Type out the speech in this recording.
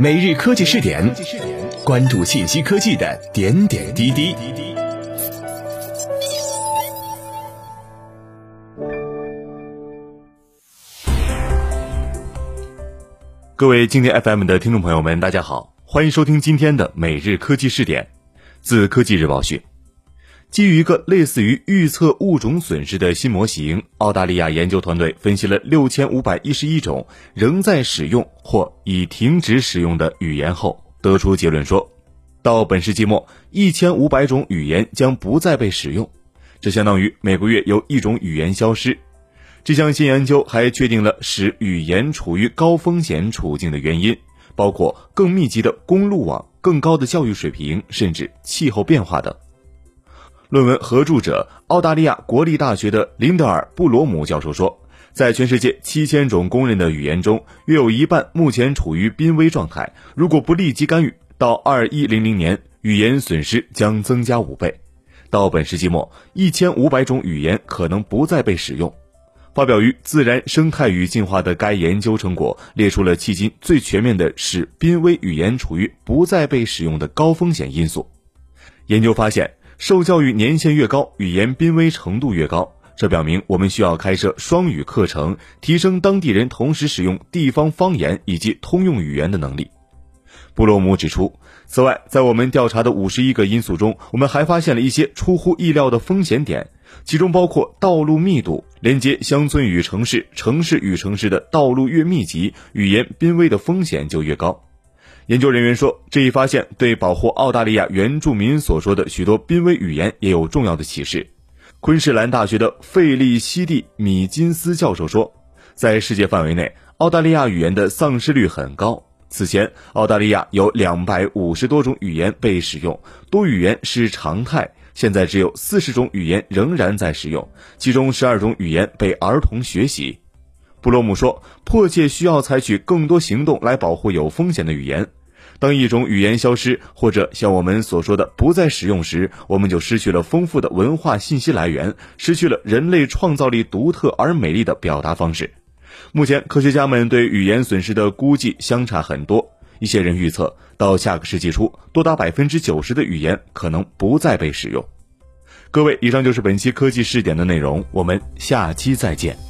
每日科技试点，关注信息科技的点点滴滴。各位今天 FM 的听众朋友们，大家好，欢迎收听今天的每日科技试点。自科技日报讯。基于一个类似于预测物种损失的新模型，澳大利亚研究团队分析了六千五百一十一种仍在使用或已停止使用的语言后，得出结论说，到本世纪末，一千五百种语言将不再被使用，这相当于每个月有一种语言消失。这项新研究还确定了使语言处于高风险处境的原因，包括更密集的公路网、更高的教育水平，甚至气候变化等。论文合著者澳大利亚国立大学的林德尔·布罗姆教授说，在全世界七千种公认的语言中，约有一半目前处于濒危状态。如果不立即干预，到二一零零年，语言损失将增加五倍。到本世纪末，一千五百种语言可能不再被使用。发表于《自然生态与进化》的该研究成果列出了迄今最全面的使濒危语言处于不再被使用的高风险因素。研究发现。受教育年限越高，语言濒危程度越高。这表明我们需要开设双语课程，提升当地人同时使用地方方言以及通用语言的能力。布洛姆指出，此外，在我们调查的五十一个因素中，我们还发现了一些出乎意料的风险点，其中包括道路密度，连接乡村与城市、城市与城市的道路越密集，语言濒危的风险就越高。研究人员说，这一发现对保护澳大利亚原住民所说的许多濒危语言也有重要的启示。昆士兰大学的费利西蒂·米金斯教授说，在世界范围内，澳大利亚语言的丧失率很高。此前，澳大利亚有两百五十多种语言被使用，多语言是常态。现在只有四十种语言仍然在使用，其中十二种语言被儿童学习。布洛姆说，迫切需要采取更多行动来保护有风险的语言。当一种语言消失，或者像我们所说的不再使用时，我们就失去了丰富的文化信息来源，失去了人类创造力独特而美丽的表达方式。目前，科学家们对语言损失的估计相差很多。一些人预测，到下个世纪初，多达百分之九十的语言可能不再被使用。各位，以上就是本期科技试点的内容，我们下期再见。